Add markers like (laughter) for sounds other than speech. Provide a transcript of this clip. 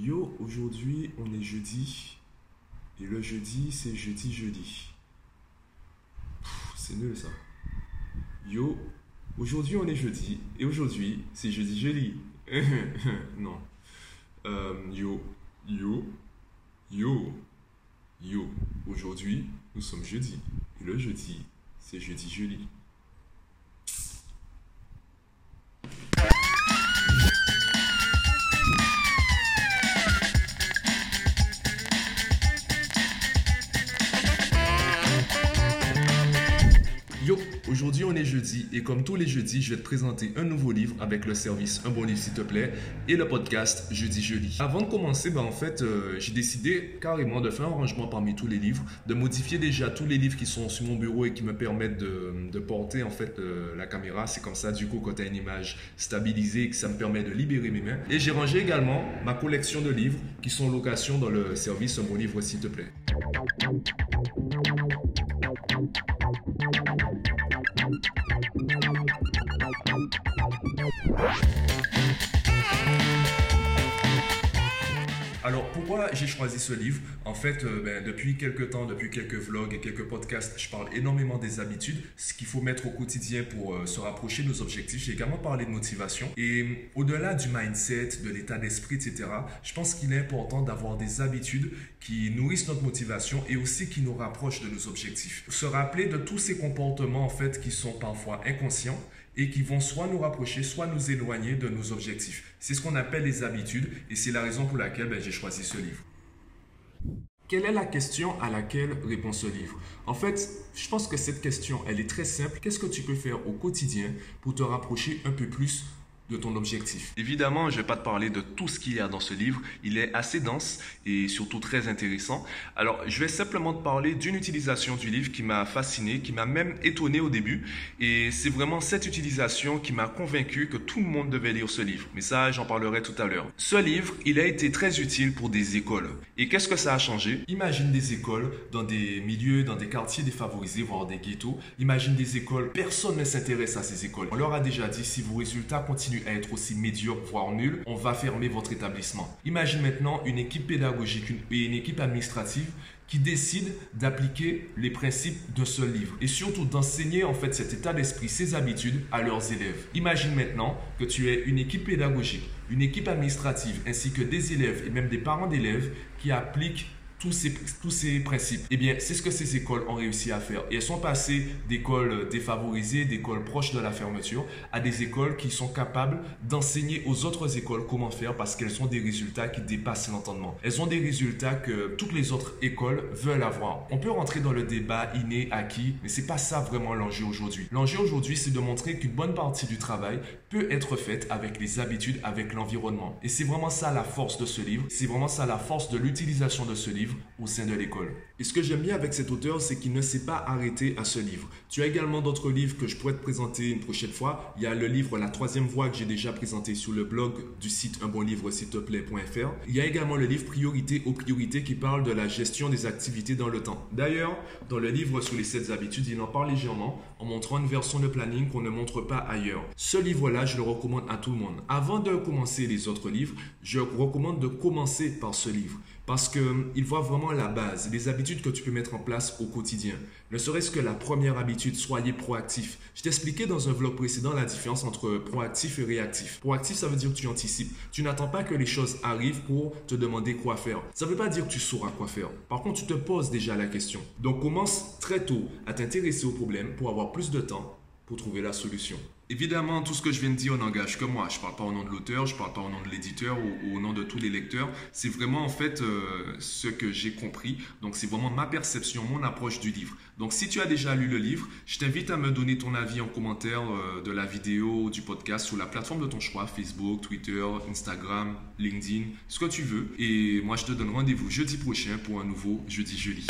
Yo, aujourd'hui on est jeudi. Et le jeudi c'est jeudi jeudi. C'est nul ça. Yo, aujourd'hui on est jeudi. Et aujourd'hui c'est jeudi jeudi. (laughs) non. Euh, yo, yo, yo, yo. Aujourd'hui nous sommes jeudi. Et le jeudi c'est jeudi jeudi. Aujourd'hui on est jeudi et comme tous les jeudis, je vais te présenter un nouveau livre avec le service Un bon livre s'il te plaît et le podcast Jeudi Jeudi. Avant de commencer, ben, en fait, euh, j'ai décidé carrément de faire un rangement parmi tous les livres, de modifier déjà tous les livres qui sont sur mon bureau et qui me permettent de, porter en fait euh, la caméra. C'est comme ça, du coup, quand tu as une image stabilisée, que ça me permet de libérer mes mains. Et j'ai rangé également ma collection de livres qui sont en location dans le service Un bon livre s'il te plaît. Alors pourquoi j'ai choisi ce livre? En fait, euh, ben, depuis quelques temps, depuis quelques vlogs et quelques podcasts, je parle énormément des habitudes, ce qu'il faut mettre au quotidien pour euh, se rapprocher de nos objectifs. J'ai également parlé de motivation. Et euh, au-delà du mindset, de l'état d'esprit, etc., je pense qu'il est important d'avoir des habitudes qui nourrissent notre motivation et aussi qui nous rapprochent de nos objectifs. Se rappeler de tous ces comportements en fait qui sont parfois inconscients et qui vont soit nous rapprocher, soit nous éloigner de nos objectifs. C'est ce qu'on appelle les habitudes et c'est la raison pour laquelle ben, j'ai choisi ce livre. Quelle est la question à laquelle répond ce livre? En fait, je pense que cette question, elle est très simple. Qu'est-ce que tu peux faire au quotidien pour te rapprocher un peu plus de ton objectif. Évidemment, je ne vais pas te parler de tout ce qu'il y a dans ce livre. Il est assez dense et surtout très intéressant. Alors, je vais simplement te parler d'une utilisation du livre qui m'a fasciné, qui m'a même étonné au début. Et c'est vraiment cette utilisation qui m'a convaincu que tout le monde devait lire ce livre. Mais ça, j'en parlerai tout à l'heure. Ce livre, il a été très utile pour des écoles. Et qu'est-ce que ça a changé? Imagine des écoles dans des milieux, dans des quartiers défavorisés, voire des ghettos. Imagine des écoles, personne ne s'intéresse à ces écoles. On leur a déjà dit, si vos résultats continuent à être aussi médiocre, voire nul, on va fermer votre établissement. Imagine maintenant une équipe pédagogique et une équipe administrative qui décide d'appliquer les principes de ce livre et surtout d'enseigner en fait cet état d'esprit, ces habitudes à leurs élèves. Imagine maintenant que tu es une équipe pédagogique, une équipe administrative ainsi que des élèves et même des parents d'élèves qui appliquent tous ces, tous ces principes. Eh bien, c'est ce que ces écoles ont réussi à faire. Et elles sont passées d'écoles défavorisées, d'écoles proches de la fermeture, à des écoles qui sont capables d'enseigner aux autres écoles comment faire parce qu'elles ont des résultats qui dépassent l'entendement. Elles ont des résultats que toutes les autres écoles veulent avoir. On peut rentrer dans le débat inné, acquis, mais c'est pas ça vraiment l'enjeu aujourd'hui. L'enjeu aujourd'hui, c'est de montrer qu'une bonne partie du travail peut être faite avec les habitudes, avec l'environnement. Et c'est vraiment ça la force de ce livre. C'est vraiment ça la force de l'utilisation de ce livre au sein de l'école. Et ce que j'aime bien avec cet auteur, c'est qu'il ne s'est pas arrêté à ce livre. Tu as également d'autres livres que je pourrais te présenter une prochaine fois. Il y a le livre La troisième voie que j'ai déjà présenté sur le blog du site unbonlivre s'il te plaît.fr. Il y a également le livre Priorité aux priorités qui parle de la gestion des activités dans le temps. D'ailleurs, dans le livre sur les 7 habitudes, il en parle légèrement en montrant une version de planning qu'on ne montre pas ailleurs. Ce livre-là, je le recommande à tout le monde. Avant de commencer les autres livres, je recommande de commencer par ce livre parce qu'il voit vraiment la base, les habitudes que tu peux mettre en place au quotidien. Ne serait-ce que la première habitude, soyez proactif. Je t'expliquais dans un vlog précédent la différence entre proactif et réactif. Proactif, ça veut dire que tu anticipes. Tu n'attends pas que les choses arrivent pour te demander quoi faire. Ça ne veut pas dire que tu sauras quoi faire. Par contre, tu te poses déjà la question. Donc commence très tôt à t'intéresser au problème pour avoir plus de temps pour trouver la solution. Évidemment, tout ce que je viens de dire n'engage que moi. Je ne parle pas au nom de l'auteur, je ne parle pas au nom de l'éditeur ou, au nom de tous les lecteurs. C'est vraiment en fait euh, ce que j'ai compris. Donc c'est vraiment ma perception, mon approche du livre. Donc si tu as déjà lu le livre, je t'invite à me donner ton avis en commentaire euh, de la vidéo du podcast sur la plateforme de ton choix, Facebook, Twitter, Instagram, LinkedIn, ce que tu veux. Et moi je te donne rendez-vous jeudi prochain pour un nouveau Jeudi Jeudi.